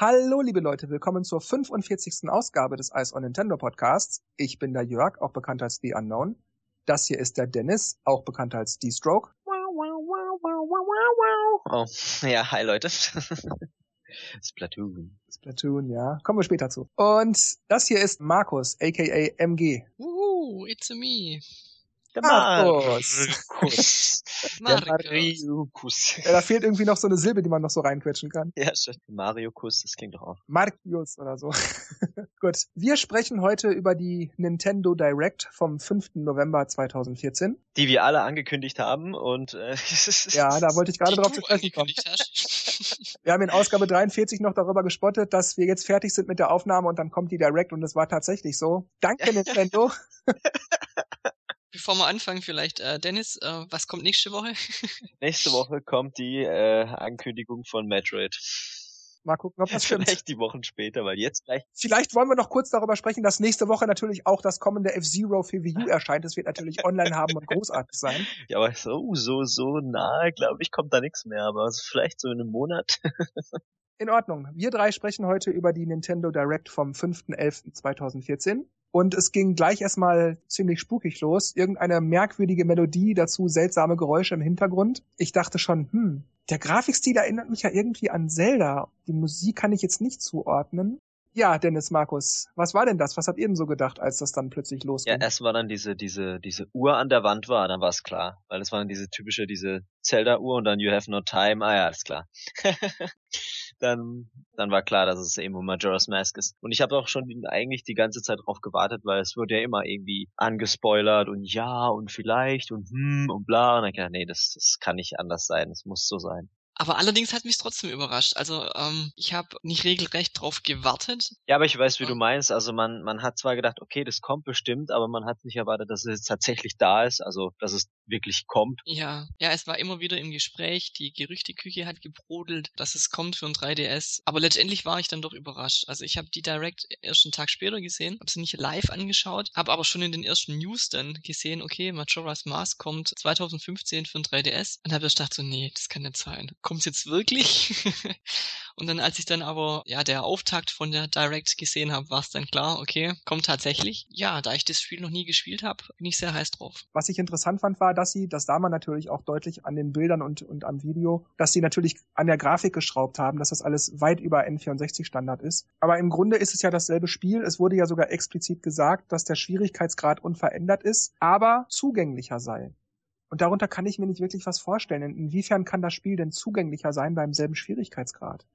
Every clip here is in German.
Hallo, liebe Leute, willkommen zur 45. Ausgabe des Ice on Nintendo Podcasts. Ich bin der Jörg, auch bekannt als The Unknown. Das hier ist der Dennis, auch bekannt als D-Stroke. Oh, ja, hi Leute. Splatoon. Splatoon, ja. Kommen wir später zu. Und das hier ist Markus, aka MG. Woohoo, it's a me. Der Markus. Markus. Der Mario-Kuss. Ja, da fehlt irgendwie noch so eine Silbe, die man noch so reinquetschen kann. Ja, schön. Mario-Kuss, das klingt doch auch. Markius oder so. Gut. Wir sprechen heute über die Nintendo Direct vom 5. November 2014. Die wir alle angekündigt haben und äh, Ja, da wollte ich gerade drauf zu sprechen kommen. Wir haben in Ausgabe 43 noch darüber gespottet, dass wir jetzt fertig sind mit der Aufnahme und dann kommt die Direct und es war tatsächlich so. Danke Nintendo. Bevor wir anfangen, vielleicht, äh, Dennis, äh, was kommt nächste Woche? nächste Woche kommt die äh, Ankündigung von Metroid. Mal gucken, ob das stimmt. Vielleicht die Wochen später, weil jetzt gleich Vielleicht wollen wir noch kurz darüber sprechen, dass nächste Woche natürlich auch das kommende F-Zero für Wii U erscheint. Es wird natürlich online haben und großartig sein. Ja, aber so, so, so nahe, glaube ich, kommt da nichts mehr. Aber vielleicht so in einem Monat. In Ordnung. Wir drei sprechen heute über die Nintendo Direct vom 5.11.2014. Und es ging gleich erstmal ziemlich spukig los. Irgendeine merkwürdige Melodie, dazu seltsame Geräusche im Hintergrund. Ich dachte schon, hm, der Grafikstil erinnert mich ja irgendwie an Zelda. Die Musik kann ich jetzt nicht zuordnen. Ja, Dennis, Markus, was war denn das? Was habt ihr denn so gedacht, als das dann plötzlich Ja, losging? erst war dann diese, diese, diese Uhr an der Wand war, dann war es klar. Weil es war dann diese typische, diese Zelda-Uhr und dann You have no time. Ah ja, alles klar. dann, dann war klar, dass es eben Majora's Mask ist. Und ich habe auch schon eigentlich die ganze Zeit drauf gewartet, weil es wurde ja immer irgendwie angespoilert und ja und vielleicht und hm und bla. Und dann ich nee, das, das kann nicht anders sein. Es muss so sein. Aber allerdings hat mich trotzdem überrascht. Also, ähm, ich habe nicht regelrecht drauf gewartet. Ja, aber ich weiß, wie du meinst. Also man, man hat zwar gedacht, okay, das kommt bestimmt, aber man hat nicht erwartet, dass es jetzt tatsächlich da ist, also dass es wirklich kommt. Ja, ja, es war immer wieder im Gespräch. Die Gerüchteküche hat gebrodelt, dass es kommt für ein 3DS. Aber letztendlich war ich dann doch überrascht. Also ich habe die Direct erst einen Tag später gesehen, habe sie nicht live angeschaut, habe aber schon in den ersten News dann gesehen, okay, Majora's Mask kommt 2015 für ein 3DS und habe gedacht so, nee, das kann nicht sein. Kommt's jetzt wirklich? und dann, als ich dann aber ja der Auftakt von der Direct gesehen habe, war es dann klar, okay, kommt tatsächlich. Ja, da ich das Spiel noch nie gespielt habe, bin ich sehr heiß drauf. Was ich interessant fand, war, dass sie, das sah man natürlich auch deutlich an den Bildern und, und am Video, dass sie natürlich an der Grafik geschraubt haben, dass das alles weit über N64-Standard ist. Aber im Grunde ist es ja dasselbe Spiel. Es wurde ja sogar explizit gesagt, dass der Schwierigkeitsgrad unverändert ist, aber zugänglicher sei. Und darunter kann ich mir nicht wirklich was vorstellen. Inwiefern kann das Spiel denn zugänglicher sein beim selben Schwierigkeitsgrad?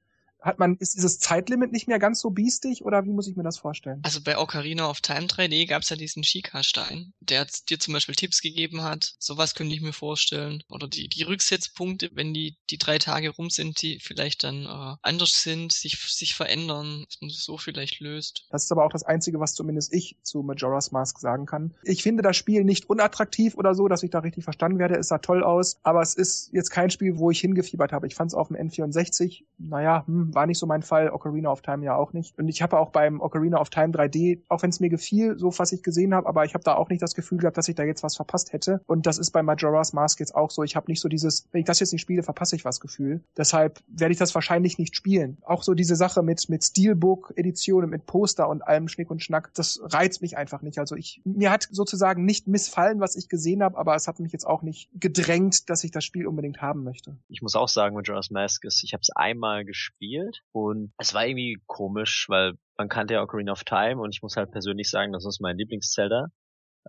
Hat man, ist dieses Zeitlimit nicht mehr ganz so biestig oder wie muss ich mir das vorstellen? Also bei Ocarina of Time 3D gab's ja diesen Shika-Stein, der dir zum Beispiel Tipps gegeben hat. Sowas könnte ich mir vorstellen. Oder die, die Rücksetzpunkte, wenn die, die drei Tage rum sind, die vielleicht dann äh, anders sind, sich, sich verändern, dass man es so vielleicht löst. Das ist aber auch das Einzige, was zumindest ich zu Majora's Mask sagen kann. Ich finde das Spiel nicht unattraktiv oder so, dass ich da richtig verstanden werde. Es sah toll aus, aber es ist jetzt kein Spiel, wo ich hingefiebert habe. Ich fand es auf dem N64, naja, hm, war nicht so mein Fall. Ocarina of Time ja auch nicht. Und ich habe auch beim Ocarina of Time 3D, auch wenn es mir gefiel, so was ich gesehen habe, aber ich habe da auch nicht das Gefühl gehabt, dass ich da jetzt was verpasst hätte. Und das ist bei Majora's Mask jetzt auch so. Ich habe nicht so dieses, wenn ich das jetzt nicht spiele, verpasse ich was Gefühl. Deshalb werde ich das wahrscheinlich nicht spielen. Auch so diese Sache mit, mit Steelbook-Editionen, mit Poster und allem Schnick und Schnack, das reizt mich einfach nicht. Also ich, mir hat sozusagen nicht missfallen, was ich gesehen habe, aber es hat mich jetzt auch nicht gedrängt, dass ich das Spiel unbedingt haben möchte. Ich muss auch sagen, Majora's Mask ist, ich habe es einmal gespielt und es war irgendwie komisch, weil man kannte ja Ocarina of Time und ich muss halt persönlich sagen, das ist mein Lieblings-Zelda.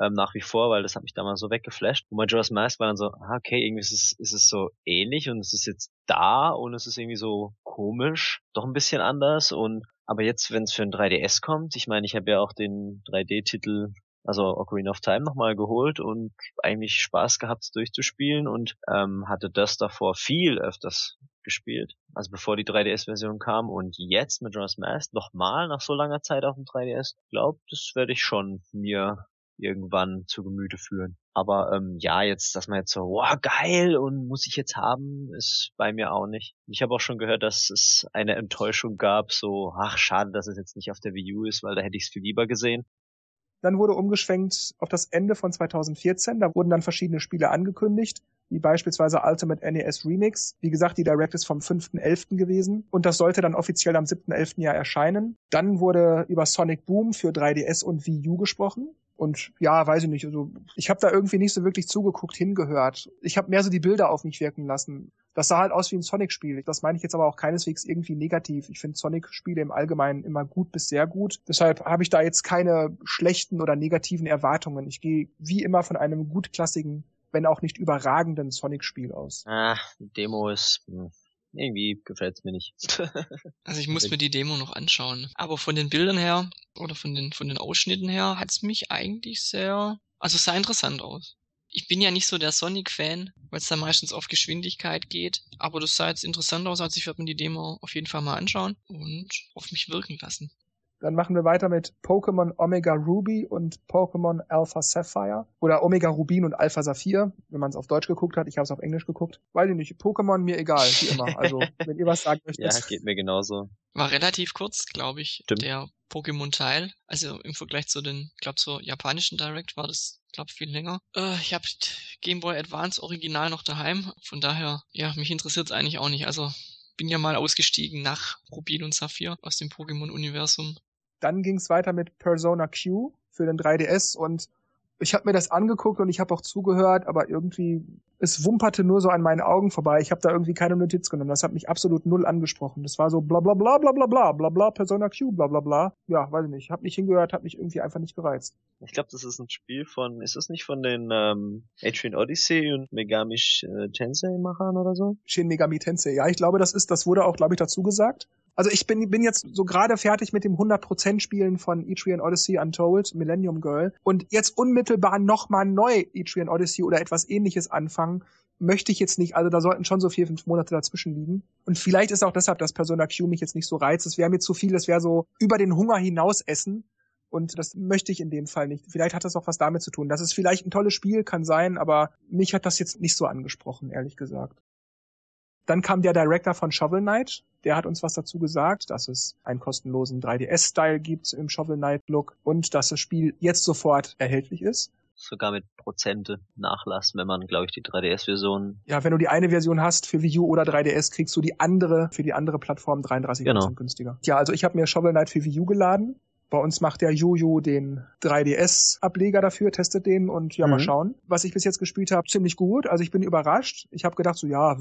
Ähm, nach wie vor, weil das hat mich damals so weggeflasht. Und Majora's Mask war dann so, ah, okay, irgendwie ist es, ist es so ähnlich und es ist jetzt da und es ist irgendwie so komisch, doch ein bisschen anders und aber jetzt, wenn es für ein 3DS kommt, ich meine, ich habe ja auch den 3D-Titel also Ocarina of Time nochmal geholt und eigentlich Spaß gehabt durchzuspielen und ähm, hatte das davor viel öfters gespielt, also bevor die 3DS-Version kam und jetzt mit Majora's Mask nochmal nach so langer Zeit auf dem 3DS, glaub, das werde ich schon mir irgendwann zu Gemüte führen. Aber ähm, ja, jetzt, dass man jetzt so, wow, geil und muss ich jetzt haben, ist bei mir auch nicht. Ich habe auch schon gehört, dass es eine Enttäuschung gab, so, ach schade, dass es jetzt nicht auf der Wii U ist, weil da hätte ich es viel lieber gesehen. Dann wurde umgeschwenkt auf das Ende von 2014. Da wurden dann verschiedene Spiele angekündigt. Wie beispielsweise Ultimate NES Remix. Wie gesagt, die Direct ist vom 5.11. gewesen und das sollte dann offiziell am 7.11. Jahr erscheinen. Dann wurde über Sonic Boom für 3DS und Wii U gesprochen. Und ja, weiß ich nicht, also ich habe da irgendwie nicht so wirklich zugeguckt, hingehört. Ich habe mehr so die Bilder auf mich wirken lassen. Das sah halt aus wie ein Sonic-Spiel. Das meine ich jetzt aber auch keineswegs irgendwie negativ. Ich finde Sonic-Spiele im Allgemeinen immer gut bis sehr gut. Deshalb habe ich da jetzt keine schlechten oder negativen Erwartungen. Ich gehe wie immer von einem gutklassigen, wenn auch nicht überragenden Sonic-Spiel aus. Ah, die Demo ist hm, irgendwie gefällt's mir nicht. also ich muss mir die Demo noch anschauen. Aber von den Bildern her oder von den von den Ausschnitten her hat's mich eigentlich sehr, also es sah interessant aus. Ich bin ja nicht so der Sonic-Fan, weil es da meistens auf Geschwindigkeit geht. Aber das sah jetzt interessant aus, also ich werde mir die Demo auf jeden Fall mal anschauen und auf mich wirken lassen. Dann machen wir weiter mit Pokémon Omega Ruby und Pokémon Alpha Sapphire. Oder Omega Rubin und Alpha Saphir, wenn man es auf Deutsch geguckt hat. Ich habe es auf Englisch geguckt. Weiß ich nicht. Pokémon mir egal, wie immer. Also, wenn ihr was sagen möchtet. Ja, geht mir genauso. War relativ kurz, glaube ich, Stimmt. der Pokémon-Teil. Also im Vergleich zu den, glaube zur japanischen Direct war das, glaube viel länger. Äh, ich habe Game Boy Advance Original noch daheim. Von daher, ja, mich interessiert es eigentlich auch nicht. Also bin ja mal ausgestiegen nach Rubin und Saphir aus dem Pokémon-Universum. Dann ging es weiter mit Persona Q für den 3DS und ich habe mir das angeguckt und ich habe auch zugehört, aber irgendwie es wumperte nur so an meinen Augen vorbei. Ich habe da irgendwie keine Notiz genommen. Das hat mich absolut null angesprochen. Das war so bla bla bla bla bla bla bla bla Persona Q bla bla bla. Ja, weiß ich nicht. Hab nicht hingehört, hat mich irgendwie einfach nicht gereizt. Ich glaube, das ist ein Spiel von, ist das nicht von den ähm, Adrian Odyssey und Megami äh, Tensei Machern oder so? Shin Megami Tensei. Ja, ich glaube, das ist, das wurde auch, glaube ich, dazu gesagt. Also ich bin, bin jetzt so gerade fertig mit dem 100% Spielen von Etrian Odyssey Untold, Millennium Girl. Und jetzt unmittelbar nochmal neu Etrian Odyssey oder etwas ähnliches anfangen, möchte ich jetzt nicht. Also da sollten schon so vier, fünf Monate dazwischen liegen. Und vielleicht ist auch deshalb, dass Persona Q mich jetzt nicht so reizt. Es wäre mir zu viel, es wäre so über den Hunger hinaus essen. Und das möchte ich in dem Fall nicht. Vielleicht hat das auch was damit zu tun. Das ist vielleicht ein tolles Spiel, kann sein, aber mich hat das jetzt nicht so angesprochen, ehrlich gesagt. Dann kam der Director von Shovel Knight, der hat uns was dazu gesagt, dass es einen kostenlosen 3DS-Style gibt im Shovel Knight-Look und dass das Spiel jetzt sofort erhältlich ist. Sogar mit Prozente Nachlass, wenn man, glaube ich, die 3DS-Version. Ja, wenn du die eine Version hast für Wii U oder 3DS, kriegst du die andere für die andere Plattform 33% genau. günstiger. Ja, also ich habe mir Shovel Knight für Wii U geladen bei uns macht der Jojo den 3DS-Ableger dafür, testet den und ja, mhm. mal schauen. Was ich bis jetzt gespielt habe, ziemlich gut. Also ich bin überrascht. Ich habe gedacht, so ja,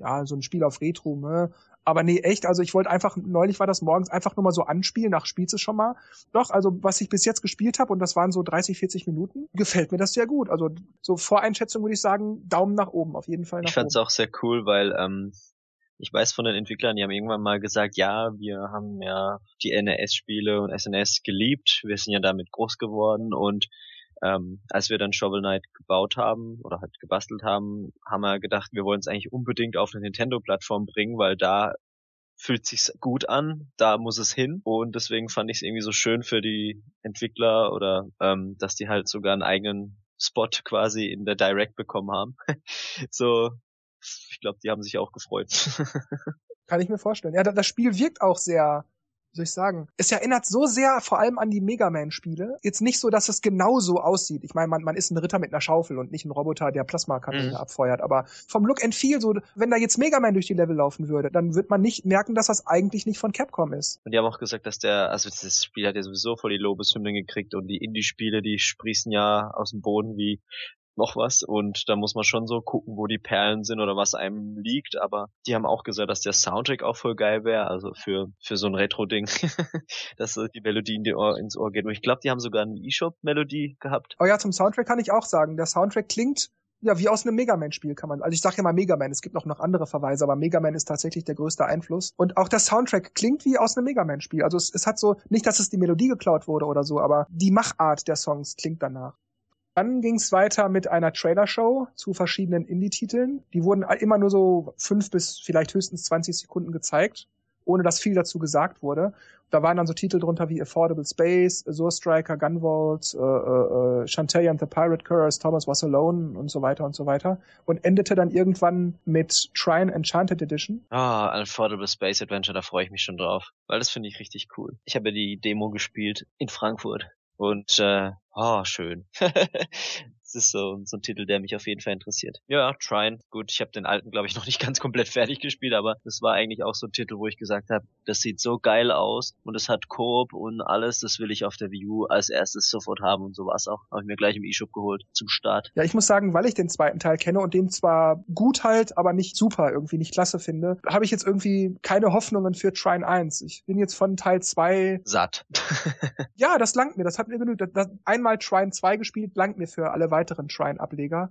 ja, so ein Spiel auf Retro, ne? Aber nee, echt, also ich wollte einfach, neulich war das morgens einfach nur mal so anspielen, nach spielst du schon mal. Doch, also was ich bis jetzt gespielt habe, und das waren so 30, 40 Minuten, gefällt mir das sehr gut. Also so Voreinschätzung würde ich sagen, Daumen nach oben, auf jeden Fall. ich fand es auch sehr cool, weil ähm, ich weiß von den Entwicklern, die haben irgendwann mal gesagt, ja, wir haben ja die NES-Spiele und SNS geliebt, wir sind ja damit groß geworden. Und ähm, als wir dann Shovel Knight gebaut haben oder halt gebastelt haben, haben wir gedacht, wir wollen es eigentlich unbedingt auf eine Nintendo-Plattform bringen, weil da fühlt sich's gut an, da muss es hin. Und deswegen fand ich es irgendwie so schön für die Entwickler oder ähm, dass die halt sogar einen eigenen Spot quasi in der Direct bekommen haben. so ich glaube, die haben sich auch gefreut. Kann ich mir vorstellen. Ja, das Spiel wirkt auch sehr, wie soll ich sagen, es erinnert so sehr vor allem an die Mega Man-Spiele. Jetzt nicht so, dass es genau so aussieht. Ich meine, man, man ist ein Ritter mit einer Schaufel und nicht ein Roboter, der Plasmakanone mhm. abfeuert. Aber vom Look and Feel, so, wenn da jetzt Mega Man durch die Level laufen würde, dann wird man nicht merken, dass das eigentlich nicht von Capcom ist. Und die haben auch gesagt, dass der, also das Spiel hat ja sowieso voll die Lobeshymnen gekriegt und die Indie-Spiele, die sprießen ja aus dem Boden wie noch was und da muss man schon so gucken, wo die Perlen sind oder was einem liegt, aber die haben auch gesagt, dass der Soundtrack auch voll geil wäre, also für für so ein Retro-Ding, dass die Melodie in die Ohr, ins Ohr geht. Und ich glaube, die haben sogar eine eShop-Melodie gehabt. Oh ja, zum Soundtrack kann ich auch sagen, der Soundtrack klingt ja, wie aus einem Mega Man-Spiel kann man. Also ich sage ja mal Mega Man, es gibt noch noch andere Verweise, aber Mega Man ist tatsächlich der größte Einfluss. Und auch der Soundtrack klingt wie aus einem Mega Man-Spiel. Also es, es hat so, nicht, dass es die Melodie geklaut wurde oder so, aber die Machart der Songs klingt danach. Dann ging es weiter mit einer Trailer-Show zu verschiedenen Indie-Titeln. Die wurden immer nur so fünf bis vielleicht höchstens 20 Sekunden gezeigt, ohne dass viel dazu gesagt wurde. Da waren dann so Titel drunter wie Affordable Space, Azure Striker, Gunvolt, äh, äh, äh, Shantae and the Pirate Curse, Thomas Was Alone und so weiter und so weiter. Und endete dann irgendwann mit Trine Enchanted Edition. Ah, Affordable Space Adventure, da freue ich mich schon drauf. Weil das finde ich richtig cool. Ich habe ja die Demo gespielt in Frankfurt. Und äh, Ah, schön. Das ist so, so ein Titel, der mich auf jeden Fall interessiert. Ja, Trine. Gut, ich habe den alten, glaube ich, noch nicht ganz komplett fertig gespielt, aber das war eigentlich auch so ein Titel, wo ich gesagt habe, das sieht so geil aus und es hat Koop und alles, das will ich auf der Wii U als erstes sofort haben und so war es auch. Habe ich mir gleich im E-Shop geholt zum Start. Ja, ich muss sagen, weil ich den zweiten Teil kenne und den zwar gut halt, aber nicht super, irgendwie nicht klasse finde, habe ich jetzt irgendwie keine Hoffnungen für Trine 1. Ich bin jetzt von Teil 2 satt. ja, das langt mir, das hat mir genügt. Das, das, einmal Trine 2 gespielt, langt mir für alle weiteren Shrine-Ableger.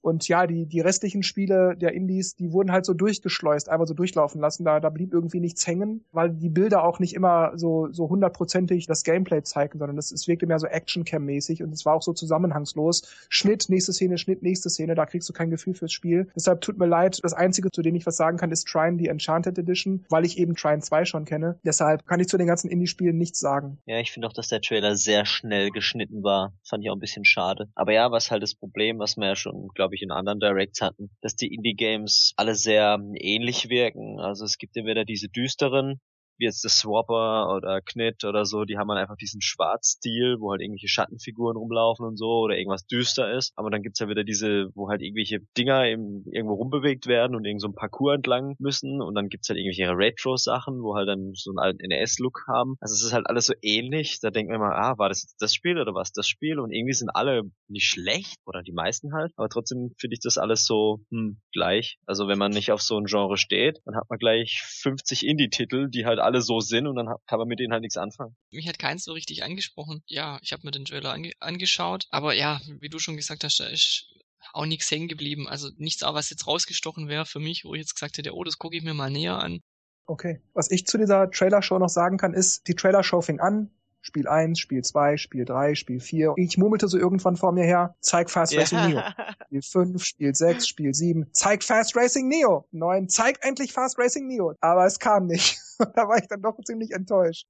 Und ja, die, die restlichen Spiele der Indies, die wurden halt so durchgeschleust, einmal so durchlaufen lassen. Da, da blieb irgendwie nichts hängen, weil die Bilder auch nicht immer so, so hundertprozentig das Gameplay zeigen, sondern es, es wirkte mehr so Action-Cam-mäßig und es war auch so zusammenhangslos. Schnitt, nächste Szene, Schnitt, nächste Szene, da kriegst du kein Gefühl fürs Spiel. Deshalb tut mir leid, das Einzige, zu dem ich was sagen kann, ist Trine, die Enchanted Edition, weil ich eben Trine 2 schon kenne. Deshalb kann ich zu den ganzen Indie-Spielen nichts sagen. Ja, ich finde auch, dass der Trailer sehr schnell geschnitten war. Fand ich auch ein bisschen schade. Aber ja, was halt das Problem, was wir ja schon, glaube ich, in anderen Directs hatten, dass die Indie-Games alle sehr ähnlich wirken. Also es gibt entweder diese düsteren, wie jetzt das Swapper oder Knit oder so, die haben halt einfach diesen Schwarzstil, wo halt irgendwelche Schattenfiguren rumlaufen und so oder irgendwas düster ist. Aber dann gibt's ja wieder diese, wo halt irgendwelche Dinger eben irgendwo rumbewegt werden und irgend so ein Parcours entlang müssen und dann gibt's halt irgendwelche Retro-Sachen, wo halt dann so einen alten NES-Look haben. Also es ist halt alles so ähnlich. Da denkt man immer, ah, war das jetzt das Spiel oder was das Spiel? Und irgendwie sind alle nicht schlecht oder die meisten halt, aber trotzdem finde ich das alles so hm, gleich. Also wenn man nicht auf so ein Genre steht, dann hat man gleich 50 Indie-Titel, die halt alle so sind und dann kann man mit denen halt nichts anfangen. Mich hat keins so richtig angesprochen. Ja, ich habe mir den Trailer ange angeschaut, aber ja, wie du schon gesagt hast, da ist auch nichts hängen geblieben. Also nichts, auch was jetzt rausgestochen wäre für mich, wo ich jetzt gesagt hätte, oh, das gucke ich mir mal näher an. Okay. Was ich zu dieser Trailer-Show noch sagen kann, ist, die Trailer-Show fing an, Spiel 1, Spiel 2, Spiel 3, Spiel 4. Ich murmelte so irgendwann vor mir her, zeig Fast Racing Neo. Spiel 5, Spiel 6, Spiel 7, zeig Fast Racing Neo. 9, zeig endlich Fast Racing Neo. Aber es kam nicht. da war ich dann doch ziemlich enttäuscht.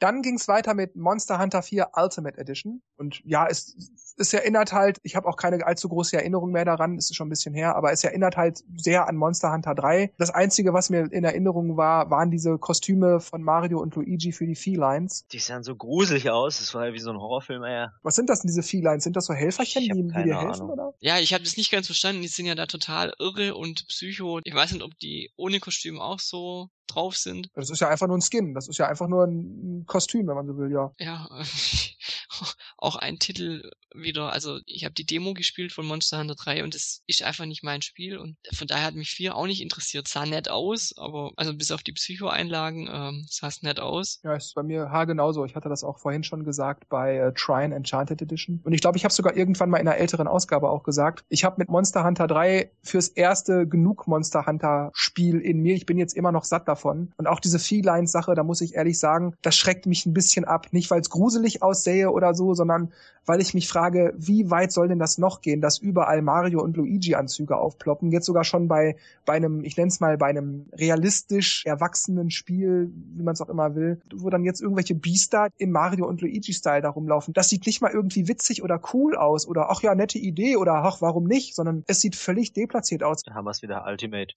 Dann ging's weiter mit Monster Hunter 4 Ultimate Edition. Und ja, es, es erinnert halt, ich habe auch keine allzu große Erinnerung mehr daran, es ist schon ein bisschen her, aber es erinnert halt sehr an Monster Hunter 3. Das Einzige, was mir in Erinnerung war, waren diese Kostüme von Mario und Luigi für die Felines. Die sahen so gruselig aus, das war ja wie so ein Horrorfilm, ja. Was sind das denn, diese Felines? Sind das so Helferchen, die, die dir helfen, Ahnung. oder? Ja, ich habe das nicht ganz verstanden. Die sind ja da total irre und psycho. Ich weiß nicht, ob die ohne Kostüm auch so drauf sind. Das ist ja einfach nur ein Skin. Das ist ja einfach nur ein Kostüm, wenn man so will, ja. Ja, auch ein Titel wieder, also ich habe die Demo gespielt von Monster Hunter 3 und es ist einfach nicht mein Spiel und von daher hat mich 4 auch nicht interessiert. Sah nett aus, aber also bis auf die Psycho-Einlagen ähm, sah es nett aus. Ja, ist bei mir haargenauso. Ich hatte das auch vorhin schon gesagt bei äh, Trine Enchanted Edition. Und ich glaube, ich habe sogar irgendwann mal in einer älteren Ausgabe auch gesagt, ich habe mit Monster Hunter 3 fürs erste genug Monster Hunter Spiel in mir. Ich bin jetzt immer noch satt davon. Und auch diese Felines-Sache, da muss ich ehrlich sagen, das schreckt mich ein bisschen ab. Nicht, weil es gruselig aussähe oder so, sondern weil ich mich frage, wie weit soll denn das noch gehen, dass überall Mario und Luigi Anzüge aufploppen? Jetzt sogar schon bei, bei einem, ich nenne es mal, bei einem realistisch erwachsenen Spiel, wie man es auch immer will, wo dann jetzt irgendwelche Biester im Mario und Luigi Style da rumlaufen. Das sieht nicht mal irgendwie witzig oder cool aus oder ach ja, nette Idee oder ach, warum nicht, sondern es sieht völlig deplatziert aus. Dann haben wir es wieder Ultimate.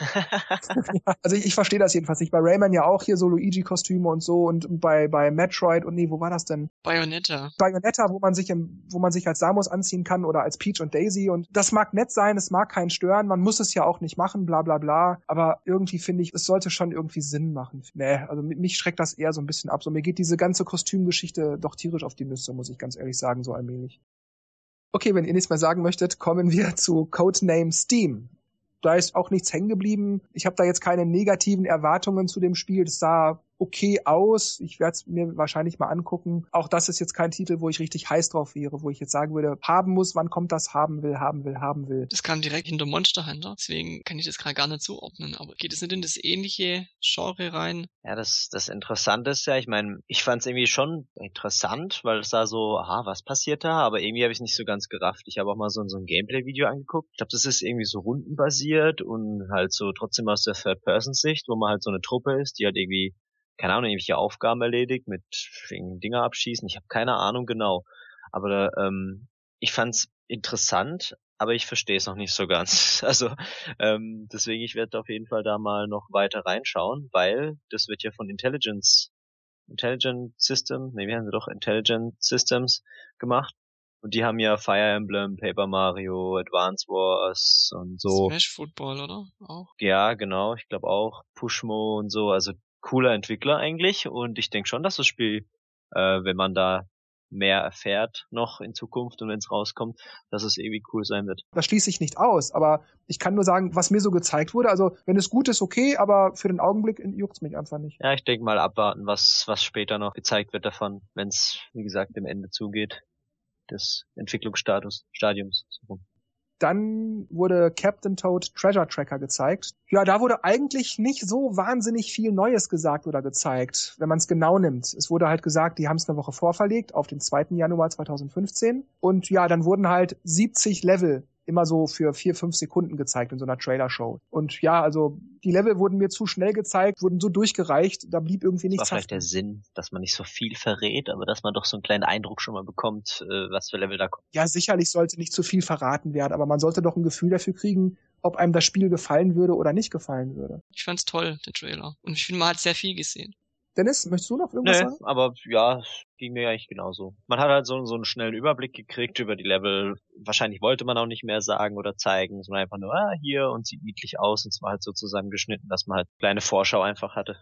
Ja, also ich, ich verstehe das jedenfalls nicht. Bei Rayman ja auch hier so Luigi-Kostüme und so und bei, bei Metroid und nee, wo war das denn? Bayonetta. Bayonetta, wo man sich im, wo man sich als Samus anziehen kann oder als Peach und Daisy und das mag nett sein, es mag keinen stören, man muss es ja auch nicht machen, bla bla bla. Aber irgendwie finde ich, es sollte schon irgendwie Sinn machen. Nee, also mich schreckt das eher so ein bisschen ab. So mir geht diese ganze Kostümgeschichte doch tierisch auf die Nüsse, muss ich ganz ehrlich sagen, so allmählich. Okay, wenn ihr nichts mehr sagen möchtet, kommen wir zu Codename Steam da ist auch nichts hängen geblieben. Ich habe da jetzt keine negativen Erwartungen zu dem Spiel. Das sah okay aus. Ich werde es mir wahrscheinlich mal angucken. Auch das ist jetzt kein Titel, wo ich richtig heiß drauf wäre, wo ich jetzt sagen würde, haben muss, wann kommt das, haben will, haben will, haben will. Das kam direkt hinter Monster Hunter, deswegen kann ich das gerade gar nicht zuordnen. Aber geht es nicht in das ähnliche Genre rein? Ja, das, das Interessante ist ja, ich meine, ich fand es irgendwie schon interessant, weil es da so, aha, was passiert da? Aber irgendwie habe ich nicht so ganz gerafft. Ich habe auch mal so, so ein Gameplay-Video angeguckt. Ich glaube, das ist irgendwie so rundenbasiert und halt so trotzdem aus der Third-Person-Sicht, wo man halt so eine Truppe ist, die halt irgendwie keine Ahnung, irgendwelche Aufgaben erledigt, mit Dinger abschießen. Ich habe keine Ahnung genau. Aber ähm, ich fand's interessant, aber ich verstehe es noch nicht so ganz. Also ähm, deswegen, ich werde auf jeden Fall da mal noch weiter reinschauen, weil das wird ja von Intelligence, Intelligent System, nee, wir haben sie doch Intelligent Systems gemacht. Und die haben ja Fire Emblem, Paper Mario, Advance Wars und so. Smash Football, oder? Auch. Ja, genau, ich glaube auch. Pushmo und so, also cooler Entwickler eigentlich. Und ich denke schon, dass das Spiel, äh, wenn man da mehr erfährt noch in Zukunft und wenn es rauskommt, dass es irgendwie cool sein wird. Das schließe ich nicht aus, aber ich kann nur sagen, was mir so gezeigt wurde, also wenn es gut ist, okay, aber für den Augenblick juckt's mich einfach nicht. Ja, ich denke mal abwarten, was, was später noch gezeigt wird davon, wenn es, wie gesagt, dem Ende zugeht des Entwicklungsstatus, Stadiums. So. Dann wurde Captain Toad Treasure Tracker gezeigt. Ja, da wurde eigentlich nicht so wahnsinnig viel Neues gesagt oder gezeigt, wenn man es genau nimmt. Es wurde halt gesagt, die haben es eine Woche vorverlegt auf den 2. Januar 2015. Und ja, dann wurden halt 70 Level immer so für vier, fünf Sekunden gezeigt in so einer Trailer-Show. Und ja, also die Level wurden mir zu schnell gezeigt, wurden so durchgereicht, da blieb irgendwie nichts. Das war vielleicht der Sinn, dass man nicht so viel verrät, aber dass man doch so einen kleinen Eindruck schon mal bekommt, äh, was für Level da kommt. Ja, sicherlich sollte nicht zu viel verraten werden, aber man sollte doch ein Gefühl dafür kriegen, ob einem das Spiel gefallen würde oder nicht gefallen würde. Ich fand's toll, der Trailer. Und ich finde, man hat sehr viel gesehen. Dennis, möchtest du noch irgendwas nee, sagen? aber ja, ging mir eigentlich genauso. Man hat halt so, so einen schnellen Überblick gekriegt über die Level. Wahrscheinlich wollte man auch nicht mehr sagen oder zeigen, sondern einfach nur, ah, hier und sieht niedlich aus. Und es war halt so zusammengeschnitten, dass man halt kleine Vorschau einfach hatte.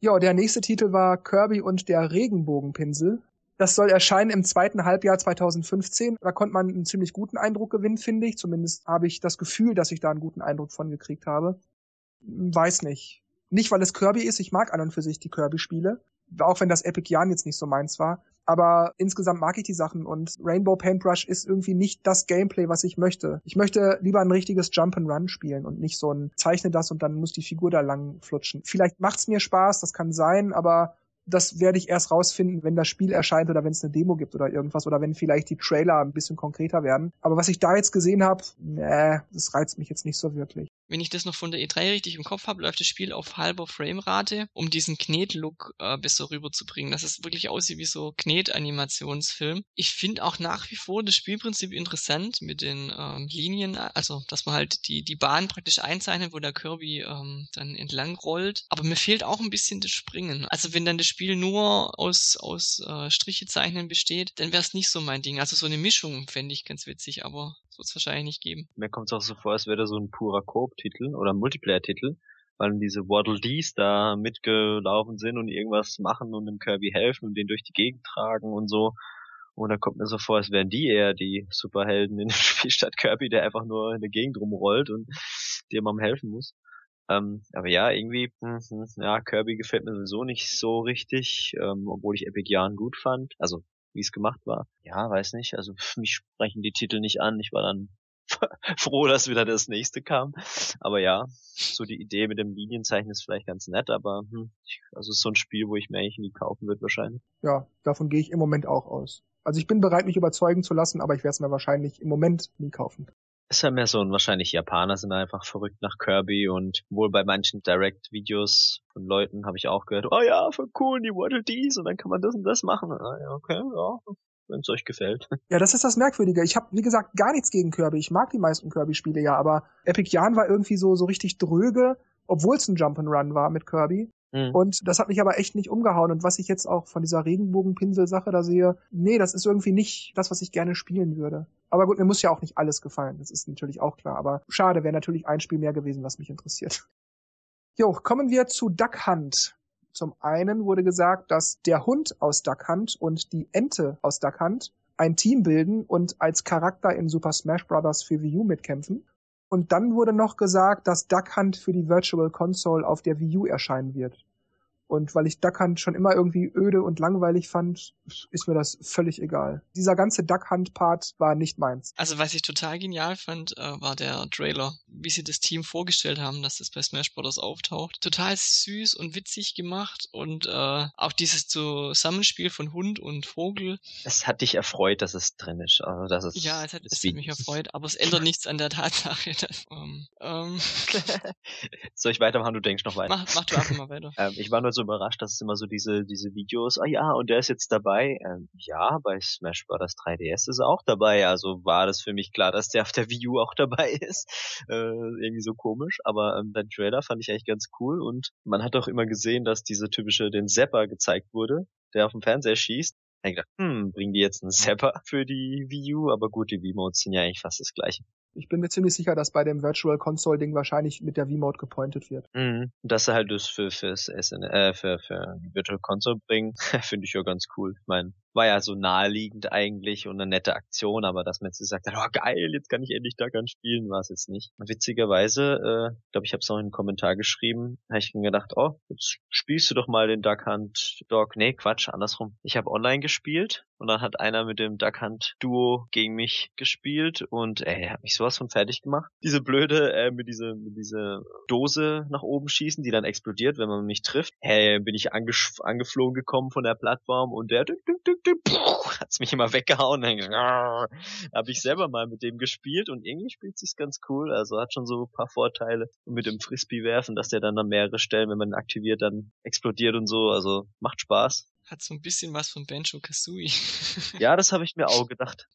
Ja, der nächste Titel war Kirby und der Regenbogenpinsel. Das soll erscheinen im zweiten Halbjahr 2015. Da konnte man einen ziemlich guten Eindruck gewinnen, finde ich. Zumindest habe ich das Gefühl, dass ich da einen guten Eindruck von gekriegt habe. Weiß nicht. Nicht, weil es Kirby ist, ich mag an und für sich die Kirby-Spiele, auch wenn das Epic Jan jetzt nicht so meins war. Aber insgesamt mag ich die Sachen und Rainbow Paintbrush ist irgendwie nicht das Gameplay, was ich möchte. Ich möchte lieber ein richtiges Jump and Run spielen und nicht so ein zeichne das und dann muss die Figur da lang flutschen. Vielleicht macht's mir Spaß, das kann sein, aber das werde ich erst rausfinden, wenn das Spiel erscheint oder wenn es eine Demo gibt oder irgendwas oder wenn vielleicht die Trailer ein bisschen konkreter werden. Aber was ich da jetzt gesehen habe, nee, das reizt mich jetzt nicht so wirklich. Wenn ich das noch von der E3 richtig im Kopf habe, läuft das Spiel auf halber Framerate, um diesen Knet-Look äh, besser rüberzubringen, dass es wirklich aussieht wie so Knet-Animationsfilm. Ich finde auch nach wie vor das Spielprinzip interessant mit den ähm, Linien, also dass man halt die, die Bahn praktisch einzeichnet, wo der Kirby ähm, dann entlang rollt. Aber mir fehlt auch ein bisschen das Springen. Also wenn dann das Spiel nur aus, aus äh, Striche zeichnen besteht, dann wäre es nicht so mein Ding. Also so eine Mischung fände ich ganz witzig, aber wird es wahrscheinlich nicht geben. Mir kommt es auch so vor, als wäre das so ein purer Coop-Titel oder Multiplayer-Titel, weil diese Waddle Dees da mitgelaufen sind und irgendwas machen und dem Kirby helfen und den durch die Gegend tragen und so. Und da kommt mir so vor, als wären die eher die Superhelden in dem Spiel statt Kirby, der einfach nur in der Gegend rumrollt und dem am helfen muss. Ähm, aber ja, irgendwie, hm, hm, ja, Kirby gefällt mir sowieso nicht so richtig, ähm, obwohl ich Epic Jahren gut fand. Also wie es gemacht war. Ja, weiß nicht. Also mich sprechen die Titel nicht an. Ich war dann froh, dass wieder das nächste kam. Aber ja, so die Idee mit dem Linienzeichen ist vielleicht ganz nett, aber hm, also ist so ein Spiel, wo ich mir eigentlich nie kaufen würde wahrscheinlich. Ja, davon gehe ich im Moment auch aus. Also ich bin bereit, mich überzeugen zu lassen, aber ich werde es mir wahrscheinlich im Moment nie kaufen ist ja mehr so ein wahrscheinlich Japaner sind einfach verrückt nach Kirby und wohl bei manchen Direct-Videos von Leuten habe ich auch gehört, oh ja, voll cool, die Waddle Dees und dann kann man das und das machen. Ah, okay, ja, wenn es euch gefällt. Ja, das ist das Merkwürdige. Ich habe, wie gesagt, gar nichts gegen Kirby. Ich mag die meisten Kirby-Spiele ja, aber Epic Jan war irgendwie so, so richtig dröge, obwohl es ein Jump'n'Run war mit Kirby. Mhm. Und das hat mich aber echt nicht umgehauen. Und was ich jetzt auch von dieser Regenbogenpinsel-Sache da sehe, nee, das ist irgendwie nicht das, was ich gerne spielen würde. Aber gut, mir muss ja auch nicht alles gefallen. Das ist natürlich auch klar. Aber schade, wäre natürlich ein Spiel mehr gewesen, was mich interessiert. Jo, kommen wir zu Duck Hunt. Zum einen wurde gesagt, dass der Hund aus Duck Hunt und die Ente aus Duck Hunt ein Team bilden und als Charakter in Super Smash Bros. für Wii U mitkämpfen. Und dann wurde noch gesagt, dass Duck Hunt für die Virtual Console auf der Wii U erscheinen wird. Und weil ich Duck Hunt schon immer irgendwie öde und langweilig fand, ist mir das völlig egal. Dieser ganze Duck Hunt Part war nicht meins. Also was ich total genial fand, äh, war der Trailer, wie sie das Team vorgestellt haben, dass das bei Smash Bros. auftaucht. Total süß und witzig gemacht und äh, auch dieses Zusammenspiel von Hund und Vogel. Es hat dich erfreut, dass es drin ist. Also, dass es ja, es hat, es hat mich erfreut, aber es ändert nichts an der Tatsache. Dass, ähm, ähm Soll ich weitermachen? Du denkst noch weiter. Mach, mach du einfach mal weiter. ähm, ich war nur so überrascht, dass es immer so diese, diese Videos, ah ja, und der ist jetzt dabei. Ähm, ja, bei Smash Bros. 3DS ist er auch dabei. Also war das für mich klar, dass der auf der Wii U auch dabei ist. Äh, irgendwie so komisch. Aber ähm, dein Trailer fand ich eigentlich ganz cool und man hat auch immer gesehen, dass diese typische, den Zapper gezeigt wurde, der auf dem Fernseher schießt. Da ich gedacht, hm, bringen die jetzt einen Zapper für die Wii U? Aber gut, die Wii-Modes sind ja eigentlich fast das gleiche. Ich bin mir ziemlich sicher, dass bei dem Virtual Console Ding wahrscheinlich mit der Wii-Mode gepointet wird. Mhm. Dass sie halt das für, fürs SN, äh, für, für Virtual Console bringen, finde ich ja ganz cool. Ich meine, war ja so naheliegend eigentlich und eine nette Aktion, aber dass man jetzt gesagt hat, oh geil, jetzt kann ich endlich Duck spielen, war es jetzt nicht. Witzigerweise, äh, glaube ich, habe es auch in einen Kommentar geschrieben, habe ich mir gedacht, oh, jetzt spielst du doch mal den Duck Hunt Dog. Nee, Quatsch, andersrum. Ich habe online gespielt und dann hat einer mit dem Duck Hunt Duo gegen mich gespielt und ey, er hat mich sowas von fertig gemacht. Diese blöde, äh, mit dieser mit diese Dose nach oben schießen, die dann explodiert, wenn man mich trifft. Hey, bin ich angeflogen gekommen von der Plattform und der dück, dück, dück, hat's mich immer weggehauen. Habe ich selber mal mit dem gespielt und irgendwie spielt sich's ganz cool. Also hat schon so ein paar Vorteile. Und mit dem Frisbee werfen, dass der dann an mehrere Stellen, wenn man ihn aktiviert, dann explodiert und so. Also macht Spaß. Hat so ein bisschen was von Banjo Kazooie. ja, das habe ich mir auch gedacht.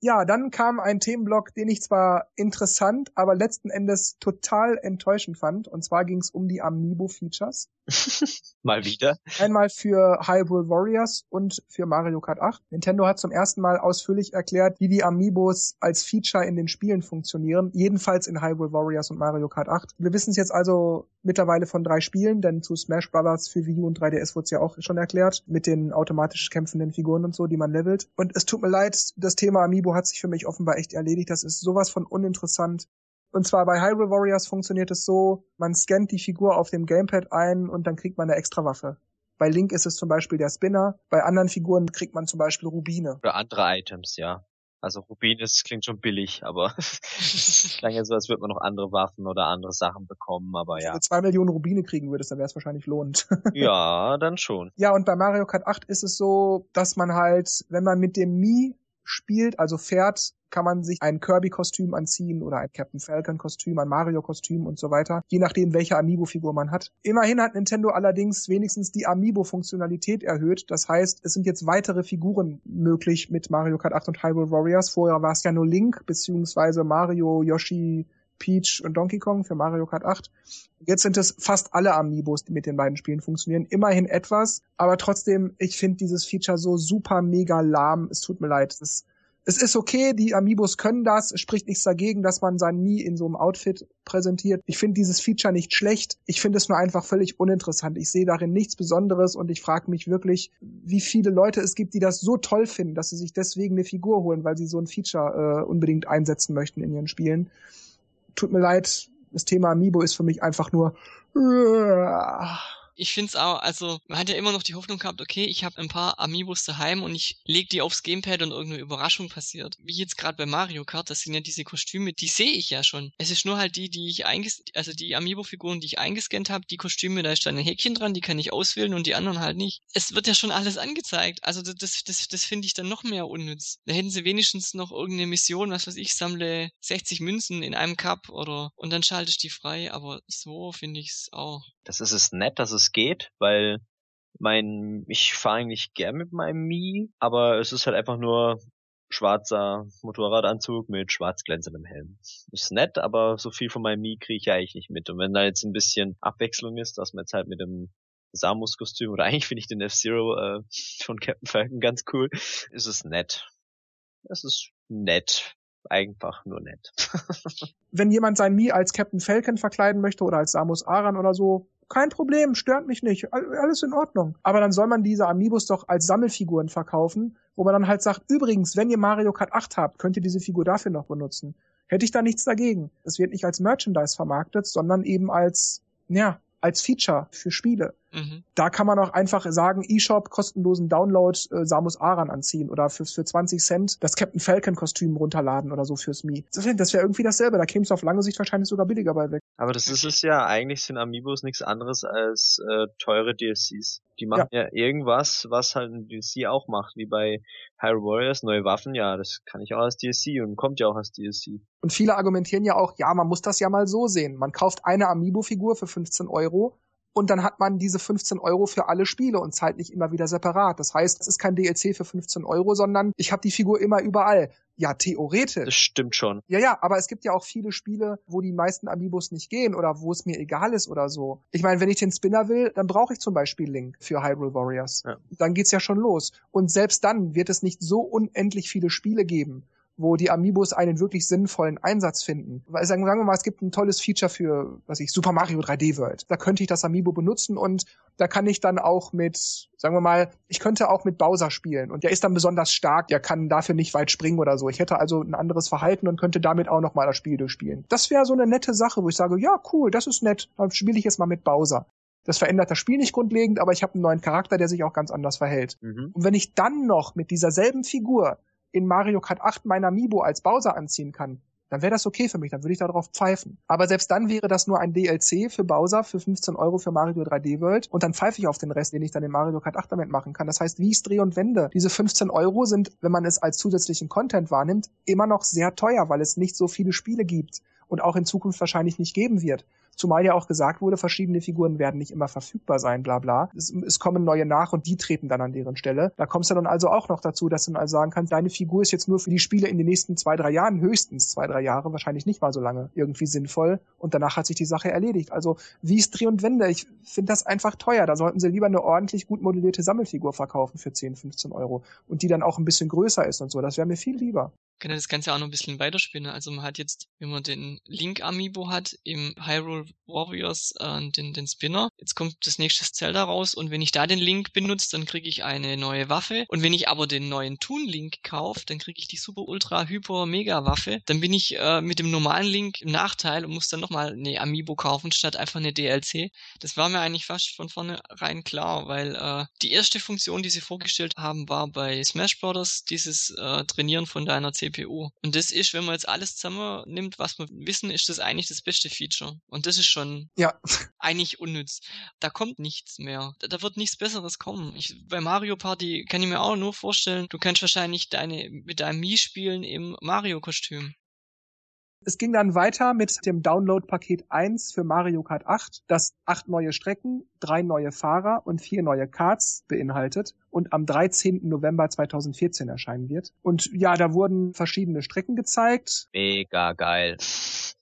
Ja, dann kam ein Themenblock, den ich zwar interessant, aber letzten Endes total enttäuschend fand. Und zwar ging es um die Amiibo-Features. mal wieder. Einmal für Hyrule Warriors und für Mario Kart 8. Nintendo hat zum ersten Mal ausführlich erklärt, wie die Amiibos als Feature in den Spielen funktionieren. Jedenfalls in Hyrule Warriors und Mario Kart 8. Wir wissen es jetzt also mittlerweile von drei Spielen, denn zu Smash Brothers für Wii U und 3DS wurde es ja auch schon erklärt, mit den automatisch kämpfenden Figuren und so, die man levelt. Und es tut mir leid, das Thema Amiibo hat sich für mich offenbar echt erledigt. Das ist sowas von uninteressant. Und zwar bei Hyrule Warriors funktioniert es so, man scannt die Figur auf dem Gamepad ein und dann kriegt man eine extra Waffe. Bei Link ist es zum Beispiel der Spinner, bei anderen Figuren kriegt man zum Beispiel Rubine. Oder andere Items, ja. Also Rubin ist, klingt schon billig, aber klang ja so, als würde man noch andere Waffen oder andere Sachen bekommen, aber ja. Wenn du zwei Millionen Rubine kriegen würdest, dann wäre es wahrscheinlich lohnend. ja, dann schon. Ja, und bei Mario Kart 8 ist es so, dass man halt, wenn man mit dem Mii spielt, also fährt, kann man sich ein Kirby-Kostüm anziehen oder ein Captain Falcon-Kostüm, ein Mario-Kostüm und so weiter, je nachdem, welche Amiibo-Figur man hat. Immerhin hat Nintendo allerdings wenigstens die Amiibo-Funktionalität erhöht. Das heißt, es sind jetzt weitere Figuren möglich mit Mario Kart 8 und Hyrule Warriors. Vorher war es ja nur Link, beziehungsweise Mario, Yoshi, Peach und Donkey Kong für Mario Kart 8. Jetzt sind es fast alle Amiibos, die mit den beiden Spielen funktionieren. Immerhin etwas, aber trotzdem, ich finde dieses Feature so super mega lahm. Es tut mir leid. Das es ist okay, die Amiibos können das, es spricht nichts dagegen, dass man sein Mii in so einem Outfit präsentiert. Ich finde dieses Feature nicht schlecht, ich finde es nur einfach völlig uninteressant. Ich sehe darin nichts Besonderes und ich frage mich wirklich, wie viele Leute es gibt, die das so toll finden, dass sie sich deswegen eine Figur holen, weil sie so ein Feature äh, unbedingt einsetzen möchten in ihren Spielen. Tut mir leid, das Thema Amiibo ist für mich einfach nur ich finde es auch, also man hat ja immer noch die Hoffnung gehabt, okay, ich habe ein paar Amiibos daheim und ich leg die aufs Gamepad und irgendeine Überraschung passiert. Wie jetzt gerade bei Mario Kart, das sind ja diese Kostüme, die sehe ich ja schon. Es ist nur halt die, die ich einges also die Amiibo-Figuren, die ich eingescannt habe, die Kostüme, da ist dann ein Häkchen dran, die kann ich auswählen und die anderen halt nicht. Es wird ja schon alles angezeigt. Also das, das, das finde ich dann noch mehr unnütz. Da hätten sie wenigstens noch irgendeine Mission, was weiß ich, sammle 60 Münzen in einem Cup oder und dann schalte ich die frei, aber so finde ich es auch. Das ist es nett, dass es geht, weil mein, ich fahre eigentlich gern mit meinem Mi, aber es ist halt einfach nur schwarzer Motorradanzug mit schwarz glänzendem Helm. Ist nett, aber so viel von meinem Mi kriege ich ja eigentlich nicht mit. Und wenn da jetzt ein bisschen Abwechslung ist, dass man jetzt halt mit dem Samus-Kostüm oder eigentlich finde ich den F-Zero äh, von Captain Falcon ganz cool, ist es nett. Es ist nett. Einfach nur nett. wenn jemand sein Mi als Captain Falcon verkleiden möchte oder als Samus Aran oder so, kein Problem, stört mich nicht, alles in Ordnung. Aber dann soll man diese Amiibos doch als Sammelfiguren verkaufen, wo man dann halt sagt, übrigens, wenn ihr Mario Kart 8 habt, könnt ihr diese Figur dafür noch benutzen. Hätte ich da nichts dagegen. Es wird nicht als Merchandise vermarktet, sondern eben als, ja, als Feature für Spiele. Mhm. Da kann man auch einfach sagen, eShop, kostenlosen Download äh, Samus Aran anziehen oder für, für 20 Cent das Captain Falcon Kostüm runterladen oder so fürs Mi. Das wäre wär irgendwie dasselbe, da käme es auf lange Sicht wahrscheinlich sogar billiger bei weg. Aber das ist es ja, eigentlich sind Amiibos nichts anderes als äh, teure DLCs. Die machen ja. ja irgendwas, was halt ein DLC auch macht, wie bei Hyrule Warriors, neue Waffen, ja, das kann ich auch als DLC und kommt ja auch als DLC. Und viele argumentieren ja auch, ja, man muss das ja mal so sehen. Man kauft eine Amiibo-Figur für 15 Euro und dann hat man diese 15 Euro für alle Spiele und zahlt nicht immer wieder separat. Das heißt, es ist kein DLC für 15 Euro, sondern ich habe die Figur immer überall. Ja, theoretisch. Das stimmt schon. Ja, ja, aber es gibt ja auch viele Spiele, wo die meisten Amiibos nicht gehen oder wo es mir egal ist oder so. Ich meine, wenn ich den Spinner will, dann brauche ich zum Beispiel Link für Hyrule Warriors. Ja. Dann geht's ja schon los. Und selbst dann wird es nicht so unendlich viele Spiele geben wo die Amiibos einen wirklich sinnvollen Einsatz finden. Weil sagen, sagen wir mal, es gibt ein tolles Feature für, was ich, Super Mario 3D World. Da könnte ich das Amiibo benutzen und da kann ich dann auch mit, sagen wir mal, ich könnte auch mit Bowser spielen und der ist dann besonders stark, der kann dafür nicht weit springen oder so. Ich hätte also ein anderes Verhalten und könnte damit auch nochmal das Spiel durchspielen. Das wäre so eine nette Sache, wo ich sage, ja, cool, das ist nett, dann spiele ich jetzt mal mit Bowser. Das verändert das Spiel nicht grundlegend, aber ich habe einen neuen Charakter, der sich auch ganz anders verhält. Mhm. Und wenn ich dann noch mit dieser selben Figur in Mario Kart 8 mein Amiibo als Bowser anziehen kann, dann wäre das okay für mich, dann würde ich darauf pfeifen. Aber selbst dann wäre das nur ein DLC für Bowser für 15 Euro für Mario 3D World und dann pfeife ich auf den Rest, den ich dann in Mario Kart 8 damit machen kann. Das heißt, wie ich Dreh und Wende. Diese 15 Euro sind, wenn man es als zusätzlichen Content wahrnimmt, immer noch sehr teuer, weil es nicht so viele Spiele gibt und auch in Zukunft wahrscheinlich nicht geben wird. Zumal ja auch gesagt wurde, verschiedene Figuren werden nicht immer verfügbar sein, bla bla. Es, es kommen neue nach und die treten dann an deren Stelle. Da kommst du dann also auch noch dazu, dass du dann also sagen kannst, deine Figur ist jetzt nur für die Spiele in den nächsten zwei, drei Jahren, höchstens zwei, drei Jahre, wahrscheinlich nicht mal so lange, irgendwie sinnvoll. Und danach hat sich die Sache erledigt. Also wie es Dreh und Wende, ich finde das einfach teuer. Da sollten sie lieber eine ordentlich gut modellierte Sammelfigur verkaufen für 10, 15 Euro. Und die dann auch ein bisschen größer ist und so. Das wäre mir viel lieber kann das Ganze auch noch ein bisschen weiterspinnen. Also man hat jetzt, wenn man den Link Amiibo hat, im Hyrule Warriors äh, den, den Spinner. Jetzt kommt das nächste Zelda raus und wenn ich da den Link benutze, dann kriege ich eine neue Waffe. Und wenn ich aber den neuen Toon Link kaufe, dann kriege ich die Super Ultra Hyper Mega Waffe. Dann bin ich äh, mit dem normalen Link im Nachteil und muss dann nochmal eine Amiibo kaufen statt einfach eine DLC. Das war mir eigentlich fast von vornherein klar, weil äh, die erste Funktion, die sie vorgestellt haben, war bei Smash Brothers dieses äh, Trainieren von deiner CPU CPU. Und das ist, wenn man jetzt alles zusammen nimmt, was wir wissen, ist das eigentlich das beste Feature. Und das ist schon ja. eigentlich unnütz. Da kommt nichts mehr. Da, da wird nichts Besseres kommen. Ich, bei Mario Party kann ich mir auch nur vorstellen, du kannst wahrscheinlich deine, mit deinem Mii spielen im Mario-Kostüm. Es ging dann weiter mit dem Download-Paket 1 für Mario Kart 8, das acht neue Strecken, drei neue Fahrer und vier neue Karts beinhaltet und am 13. November 2014 erscheinen wird. Und ja, da wurden verschiedene Strecken gezeigt. Mega geil.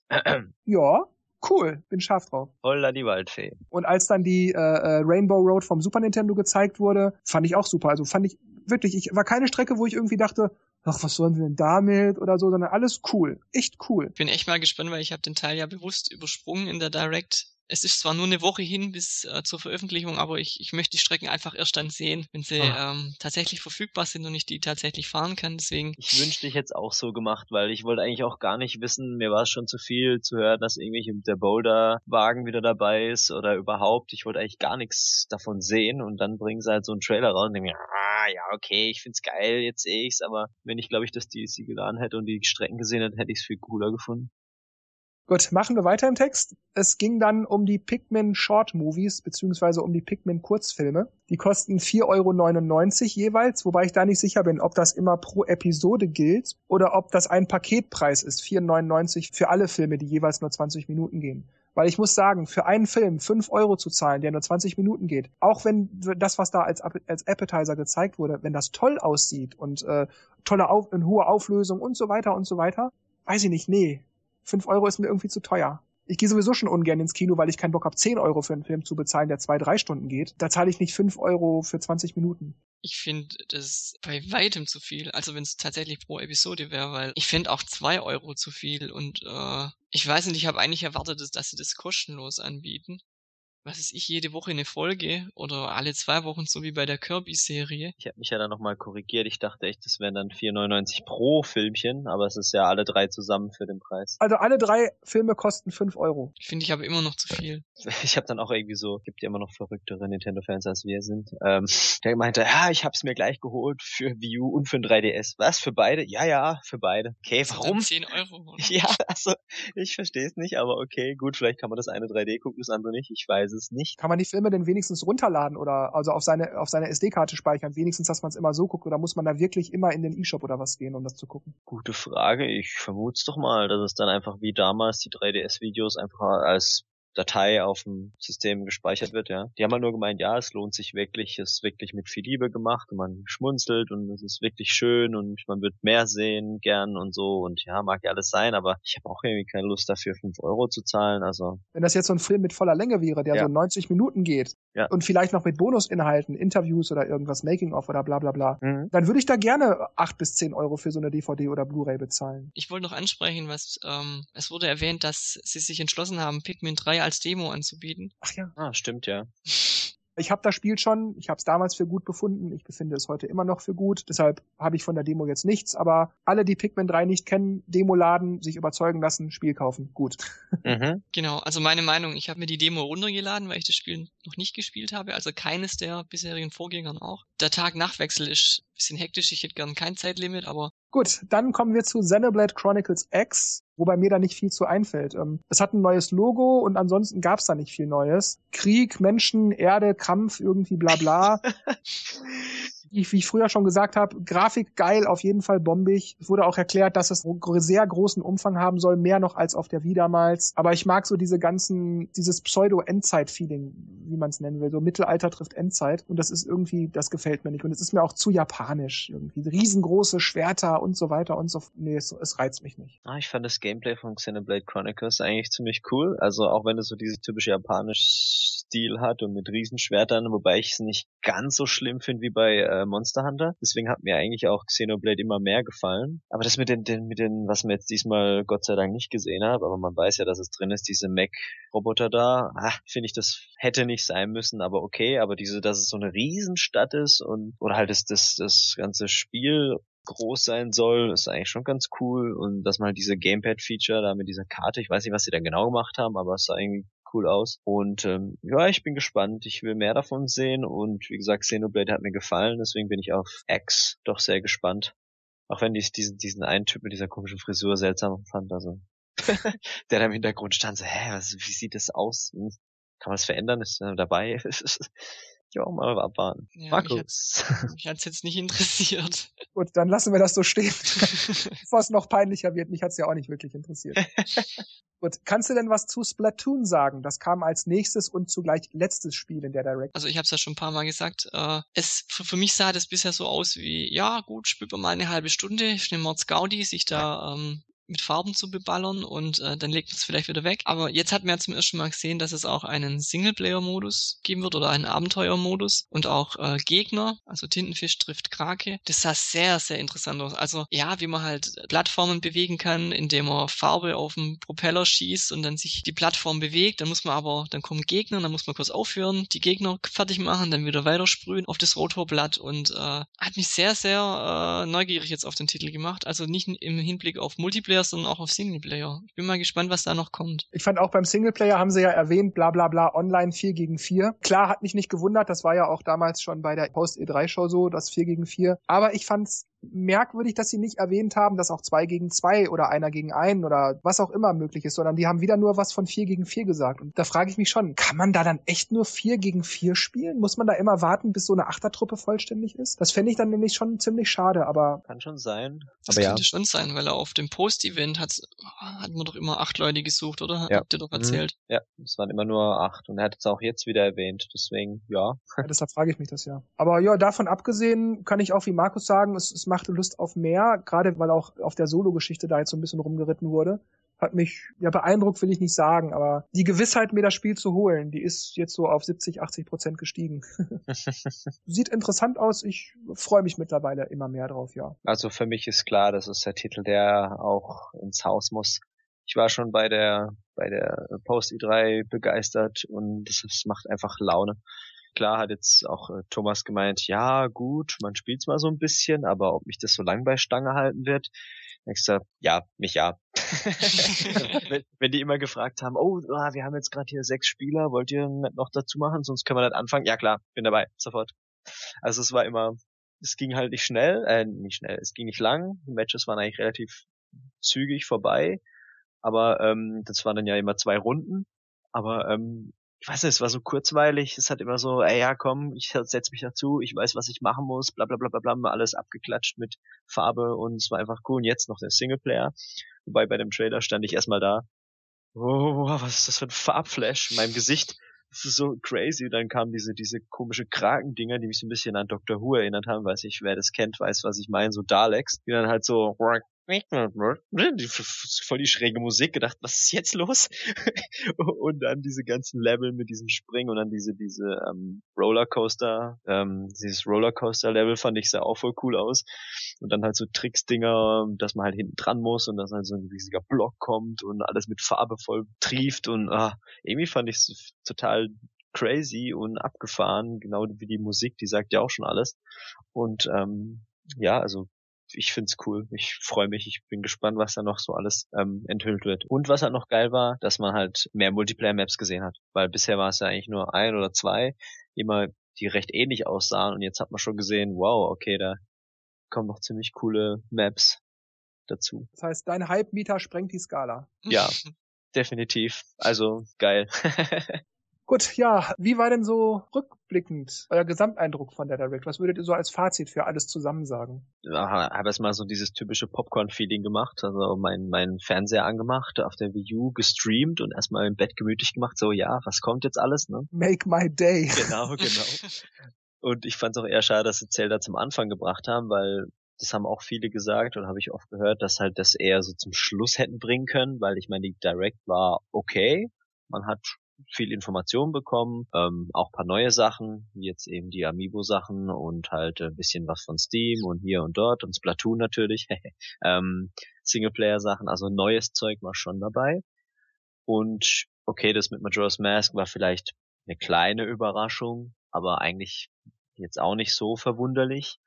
ja, cool, bin scharf drauf. Holla die Waldfee. Und als dann die äh, äh, Rainbow Road vom Super Nintendo gezeigt wurde, fand ich auch super. Also fand ich wirklich, ich war keine Strecke, wo ich irgendwie dachte, ach, was sollen wir denn damit oder so, sondern alles cool. Echt cool. Bin echt mal gespannt, weil ich habe den Teil ja bewusst übersprungen in der Direct es ist zwar nur eine Woche hin bis äh, zur Veröffentlichung, aber ich, ich möchte die Strecken einfach erst dann sehen, wenn sie ah. ähm, tatsächlich verfügbar sind und ich die tatsächlich fahren kann. Deswegen. Ich wünschte, ich hätte es auch so gemacht, weil ich wollte eigentlich auch gar nicht wissen, mir war es schon zu viel zu hören, dass irgendwelche der Boulder-Wagen wieder dabei ist oder überhaupt. Ich wollte eigentlich gar nichts davon sehen und dann bringen sie halt so einen Trailer raus und denken, ah, ja, okay, ich find's geil, jetzt sehe ich's, aber wenn ich, glaube ich, das DLC geladen hätte und die Strecken gesehen hätte, hätte ich es viel cooler gefunden. Gut, machen wir weiter im Text. Es ging dann um die Pikmin Short Movies, beziehungsweise um die Pikmin Kurzfilme. Die kosten 4,99 Euro jeweils, wobei ich da nicht sicher bin, ob das immer pro Episode gilt oder ob das ein Paketpreis ist, 4,99 für alle Filme, die jeweils nur 20 Minuten gehen. Weil ich muss sagen, für einen Film 5 Euro zu zahlen, der nur 20 Minuten geht, auch wenn das, was da als, als Appetizer gezeigt wurde, wenn das toll aussieht und äh, tolle Auf in hohe Auflösung und so weiter und so weiter, weiß ich nicht, nee, 5 Euro ist mir irgendwie zu teuer. Ich gehe sowieso schon ungern ins Kino, weil ich keinen Bock habe, 10 Euro für einen Film zu bezahlen, der zwei, drei Stunden geht. Da zahle ich nicht 5 Euro für 20 Minuten. Ich finde das bei weitem zu viel. Also wenn es tatsächlich pro Episode wäre, weil ich finde auch 2 Euro zu viel und äh, ich weiß nicht, ich habe eigentlich erwartet, dass sie das kostenlos anbieten was ist ich, jede Woche eine Folge oder alle zwei Wochen, so wie bei der Kirby-Serie. Ich habe mich ja dann nochmal korrigiert. Ich dachte echt, das wären dann 4,99 pro Filmchen, aber es ist ja alle drei zusammen für den Preis. Also alle drei Filme kosten 5 Euro. Finde ich aber immer noch zu viel. Ich habe dann auch irgendwie so, gibt ja immer noch verrücktere Nintendo-Fans als wir sind. Ähm, der meinte, ja, ich hab's mir gleich geholt für Wii U und für ein 3DS. Was, für beide? Ja, ja, für beide. Okay, warum? 10 Euro. Oder? Ja, also ich verstehe es nicht, aber okay, gut, vielleicht kann man das eine 3D gucken, das andere nicht. Ich weiß es nicht. Kann man die Filme denn wenigstens runterladen oder also auf seine auf seine SD-Karte speichern? Wenigstens, dass man es immer so guckt oder muss man da wirklich immer in den E-Shop oder was gehen, um das zu gucken? Gute Frage. Ich vermute es doch mal, dass es dann einfach wie damals die 3DS-Videos einfach als Datei auf dem System gespeichert wird, ja. Die haben halt nur gemeint, ja, es lohnt sich wirklich, es ist wirklich mit viel Liebe gemacht und man schmunzelt und es ist wirklich schön und man wird mehr sehen gern und so und ja, mag ja alles sein, aber ich habe auch irgendwie keine Lust dafür, fünf Euro zu zahlen, also. Wenn das jetzt so ein Film mit voller Länge wäre, der ja. so 90 Minuten geht ja. und vielleicht noch mit Bonusinhalten, Interviews oder irgendwas Making-of oder bla bla bla, mhm. dann würde ich da gerne acht bis zehn Euro für so eine DVD oder Blu-ray bezahlen. Ich wollte noch ansprechen, was ähm, es wurde erwähnt, dass sie sich entschlossen haben, Pikmin 3 als Demo anzubieten. Ach ja. Ah, stimmt, ja. Ich habe das Spiel schon, ich habe es damals für gut befunden, ich befinde es heute immer noch für gut, deshalb habe ich von der Demo jetzt nichts, aber alle, die Pikmin 3 nicht kennen, Demo laden, sich überzeugen lassen, Spiel kaufen, gut. Mhm. Genau, also meine Meinung, ich habe mir die Demo runtergeladen, weil ich das Spiel noch nicht gespielt habe, also keines der bisherigen Vorgängern auch. Der Tag-Nacht-Wechsel ist ein bisschen hektisch, ich hätte gern kein Zeitlimit, aber Gut, dann kommen wir zu Xenoblade Chronicles X, wobei mir da nicht viel zu einfällt. Ähm, es hat ein neues Logo und ansonsten gab's da nicht viel Neues. Krieg, Menschen, Erde, Kampf, irgendwie bla bla. wie, wie ich früher schon gesagt habe, Grafik geil, auf jeden Fall bombig. Es wurde auch erklärt, dass es einen sehr großen Umfang haben soll, mehr noch als auf der Wii damals. Aber ich mag so diese ganzen, dieses Pseudo-Endzeit-Feeling, wie man es nennen will. So Mittelalter trifft Endzeit. Und das ist irgendwie, das gefällt mir nicht. Und es ist mir auch zu japanisch irgendwie. Riesengroße Schwerter und so weiter und so. Nee, es, es reizt mich nicht. Ah, ich fand das Gameplay von Xenoblade Chronicles eigentlich ziemlich cool. Also auch wenn es so diese typische japanische Stil hat und mit Riesenschwertern, wobei ich es nicht ganz so schlimm finde wie bei äh, Monster Hunter. Deswegen hat mir eigentlich auch Xenoblade immer mehr gefallen. Aber das mit den, den mit den, was man jetzt diesmal Gott sei Dank nicht gesehen hat, aber man weiß ja, dass es drin ist, diese Mech-Roboter da, ah, finde ich, das hätte nicht sein müssen, aber okay. Aber diese, dass es so eine Riesenstadt ist und oder halt das, das, das ganze Spiel groß sein soll, ist eigentlich schon ganz cool. Und dass man halt diese Gamepad-Feature da mit dieser Karte, ich weiß nicht, was sie da genau gemacht haben, aber es sah irgendwie cool aus. Und ähm, ja, ich bin gespannt. Ich will mehr davon sehen. Und wie gesagt, Xenoblade hat mir gefallen, deswegen bin ich auf X doch sehr gespannt. Auch wenn ich diesen, diesen einen Typ mit dieser komischen Frisur seltsam fand. Also der da im Hintergrund stand, so, hä, was, wie sieht das aus? Hm, kann man das verändern? Ist er dabei? ja auch mal abwarten. Ja, Markus. Mich hat's jetzt nicht interessiert. Gut, dann lassen wir das so stehen. Bevor es noch peinlicher wird, mich hat's ja auch nicht wirklich interessiert. Gut, kannst du denn was zu Splatoon sagen? Das kam als nächstes und zugleich letztes Spiel in der Direct. Also ich habe es ja schon ein paar Mal gesagt. Äh, es für, für, mich sah das bisher so aus wie, ja gut, spielt man mal eine halbe Stunde, schnell Mords Gaudi, sich da ähm, mit Farben zu beballern und äh, dann legt man es vielleicht wieder weg. Aber jetzt hat man ja zum ersten Mal gesehen, dass es auch einen Singleplayer-Modus geben wird oder einen Abenteuer-Modus und auch äh, Gegner, also Tintenfisch trifft Krake. Das sah sehr, sehr interessant aus. Also ja, wie man halt Plattformen bewegen kann, indem man Farbe auf den Propeller schießt und dann sich die Plattform bewegt. Dann muss man aber, dann kommen Gegner, dann muss man kurz aufhören, die Gegner fertig machen, dann wieder weitersprühen auf das Rotorblatt und äh, hat mich sehr, sehr äh, neugierig jetzt auf den Titel gemacht. Also nicht im Hinblick auf Multiplayer, Multiplayer, sondern auch auf Singleplayer. Ich bin mal gespannt, was da noch kommt. Ich fand auch beim Singleplayer haben sie ja erwähnt, bla bla bla, online 4 gegen 4. Klar, hat mich nicht gewundert, das war ja auch damals schon bei der Post-E3-Show so, das 4 gegen 4. Aber ich fand's merkwürdig, dass sie nicht erwähnt haben, dass auch zwei gegen zwei oder einer gegen einen oder was auch immer möglich ist, sondern die haben wieder nur was von vier gegen vier gesagt. Und da frage ich mich schon, kann man da dann echt nur vier gegen vier spielen? Muss man da immer warten, bis so eine Achtertruppe vollständig ist? Das fände ich dann nämlich schon ziemlich schade, aber. Kann schon sein. Das aber könnte ja. schon sein, weil er auf dem Post-Event hat, hat man doch immer acht Leute gesucht, oder? Ja. Habt ihr doch mhm. erzählt? Ja, es waren immer nur acht. Und er hat es auch jetzt wieder erwähnt, deswegen, ja. ja deshalb frage ich mich das ja. Aber ja, davon abgesehen kann ich auch wie Markus sagen, es, es machte Lust auf mehr, gerade weil auch auf der Solo-Geschichte da jetzt so ein bisschen rumgeritten wurde. Hat mich, ja, beeindruckt will ich nicht sagen, aber die Gewissheit, mir das Spiel zu holen, die ist jetzt so auf 70, 80 Prozent gestiegen. Sieht interessant aus, ich freue mich mittlerweile immer mehr drauf, ja. Also für mich ist klar, das ist der Titel, der auch ins Haus muss. Ich war schon bei der, bei der Post E3 begeistert und es macht einfach Laune klar hat jetzt auch äh, Thomas gemeint, ja gut, man spielt's mal so ein bisschen, aber ob mich das so lang bei Stange halten wird, Nächster, ja, mich ja. wenn, wenn, die immer gefragt haben, oh, ah, wir haben jetzt gerade hier sechs Spieler, wollt ihr noch dazu machen, sonst können wir nicht anfangen? Ja klar, bin dabei, sofort. Also es war immer, es ging halt nicht schnell, äh, nicht schnell, es ging nicht lang, die Matches waren eigentlich relativ zügig vorbei, aber ähm, das waren dann ja immer zwei Runden, aber ähm, ich weiß nicht, es war so kurzweilig, es hat immer so, ey ja komm, ich setz mich dazu, ich weiß, was ich machen muss, bla bla bla bla bla, alles abgeklatscht mit Farbe und es war einfach cool. Und jetzt noch der Singleplayer. Wobei bei dem Trailer stand ich erstmal da oh, was ist das für ein Farbflash in meinem Gesicht? Das ist so crazy. Und dann kamen diese, diese komische Krakendinger, die mich so ein bisschen an Dr. Who erinnert haben, weiß ich, wer das kennt, weiß, was ich meine, so Daleks, die dann halt so voll die schräge Musik gedacht, was ist jetzt los? und dann diese ganzen Level mit diesem Springen und dann diese diese ähm, Rollercoaster, ähm, dieses Rollercoaster Level fand ich sah auch voll cool aus. Und dann halt so Tricks-Dinger, dass man halt hinten dran muss und dass halt so ein riesiger Block kommt und alles mit Farbe voll trieft und ah, irgendwie fand ich total crazy und abgefahren, genau wie die Musik, die sagt ja auch schon alles. Und ähm, ja, also ich find's cool. Ich freue mich. Ich bin gespannt, was da noch so alles ähm, enthüllt wird. Und was halt noch geil war, dass man halt mehr Multiplayer-Maps gesehen hat. Weil bisher war es ja eigentlich nur ein oder zwei, immer die recht ähnlich aussahen. Und jetzt hat man schon gesehen, wow, okay, da kommen noch ziemlich coole Maps dazu. Das heißt, dein Hype-Meter sprengt die Skala. Ja, definitiv. Also geil. Gut, ja, wie war denn so rückblickend euer Gesamteindruck von der Direct? Was würdet ihr so als Fazit für alles zusammen sagen? Ja, habe erstmal so dieses typische Popcorn-Feeling gemacht, also mein, mein Fernseher angemacht, auf der Wii U gestreamt und erstmal im Bett gemütlich gemacht, so ja, was kommt jetzt alles, ne? Make my day. Genau, genau. und ich fand es auch eher schade, dass sie Zelda zum Anfang gebracht haben, weil das haben auch viele gesagt und habe ich oft gehört, dass halt das eher so zum Schluss hätten bringen können, weil ich meine, die Direct war okay. Man hat viel Information bekommen, ähm, auch paar neue Sachen, wie jetzt eben die Amiibo-Sachen und halt ein bisschen was von Steam und hier und dort und Splatoon natürlich, ähm, Singleplayer-Sachen, also neues Zeug war schon dabei. Und okay, das mit Majora's Mask war vielleicht eine kleine Überraschung, aber eigentlich jetzt auch nicht so verwunderlich.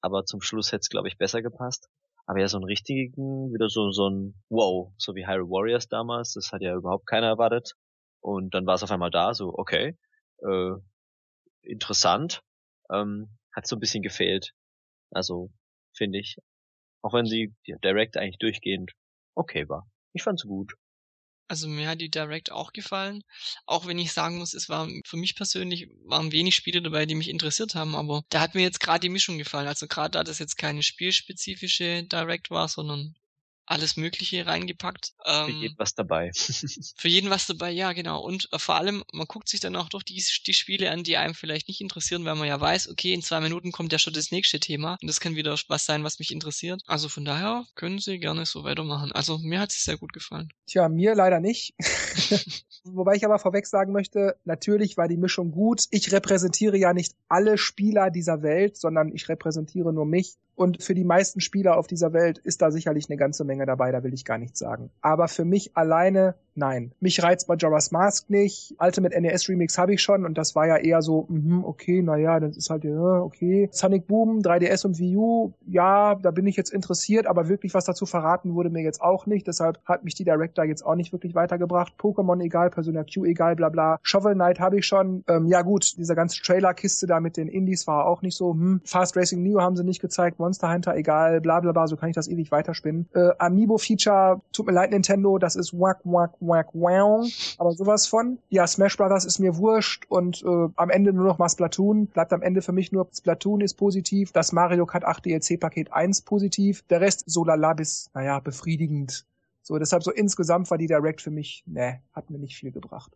Aber zum Schluss hätte es, glaube ich, besser gepasst. Aber ja, so einen richtigen, wieder so, so ein Wow, so wie Hyrule Warriors damals, das hat ja überhaupt keiner erwartet. Und dann war es auf einmal da, so, okay, äh, interessant, ähm, hat so ein bisschen gefehlt. Also, finde ich. Auch wenn sie ja, Direct eigentlich durchgehend okay war. Ich fand sie gut. Also mir hat die Direct auch gefallen. Auch wenn ich sagen muss, es war für mich persönlich waren wenig Spiele dabei, die mich interessiert haben, aber da hat mir jetzt gerade die Mischung gefallen. Also gerade da das jetzt keine spielspezifische Direct war, sondern alles Mögliche reingepackt. Ähm, für jeden was dabei. für jeden was dabei, ja, genau. Und äh, vor allem, man guckt sich dann auch doch die, die Spiele an, die einem vielleicht nicht interessieren, weil man ja weiß, okay, in zwei Minuten kommt ja schon das nächste Thema und das kann wieder was sein, was mich interessiert. Also von daher können Sie gerne so weitermachen. Also mir hat es sehr gut gefallen. Tja, mir leider nicht. Wobei ich aber vorweg sagen möchte, natürlich war die Mischung gut. Ich repräsentiere ja nicht alle Spieler dieser Welt, sondern ich repräsentiere nur mich. Und für die meisten Spieler auf dieser Welt ist da sicherlich eine ganze Menge dabei, da will ich gar nichts sagen. Aber für mich alleine, nein. Mich reizt Majora's Mask nicht. Ultimate NES Remix habe ich schon und das war ja eher so, mh, okay, naja, das ist halt, ja, okay. Sonic Boom, 3DS und Wii U, ja, da bin ich jetzt interessiert, aber wirklich was dazu verraten wurde mir jetzt auch nicht. Deshalb hat mich die Director jetzt auch nicht wirklich weitergebracht. Pokémon egal, Persona Q egal, bla bla. Shovel Knight habe ich schon. Ähm, ja gut, dieser ganze Trailer-Kiste da mit den Indies war auch nicht so, hm. Fast Racing Neo haben sie nicht gezeigt, Monster Hunter, egal, bla bla bla, so kann ich das ewig weiterspinnen. Äh, Amiibo-Feature, tut mir leid, Nintendo, das ist wack, wack, wack, wow, aber sowas von. Ja, Smash Brothers ist mir wurscht und äh, am Ende nur noch mal Splatoon. Bleibt am Ende für mich nur Splatoon ist positiv, das Mario Kart 8 DLC-Paket 1 positiv, der Rest so lala bis, naja, befriedigend. So, deshalb so insgesamt war die Direct für mich, ne, hat mir nicht viel gebracht.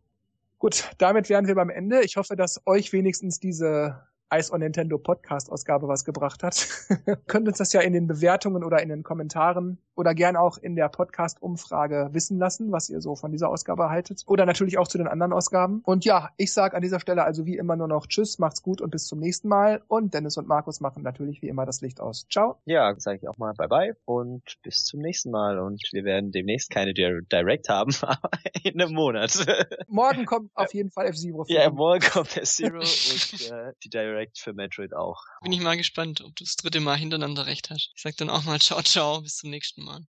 Gut, damit wären wir beim Ende. Ich hoffe, dass euch wenigstens diese Ice on Nintendo Podcast Ausgabe was gebracht hat. Könnt uns das ja in den Bewertungen oder in den Kommentaren oder gern auch in der Podcast Umfrage wissen lassen, was ihr so von dieser Ausgabe haltet oder natürlich auch zu den anderen Ausgaben. Und ja, ich sage an dieser Stelle also wie immer nur noch Tschüss, macht's gut und bis zum nächsten Mal und Dennis und Markus machen natürlich wie immer das Licht aus. Ciao. Ja, sage ich auch mal bye bye und bis zum nächsten Mal und wir werden demnächst keine Direct haben, aber in einem Monat. morgen kommt auf jeden Fall F-Zero. Ja, morgen kommt F-Zero und äh, die Direct Direct für Metroid auch. Bin ich mal gespannt, ob du das dritte Mal hintereinander recht hast. Ich sag dann auch mal ciao, ciao, bis zum nächsten Mal.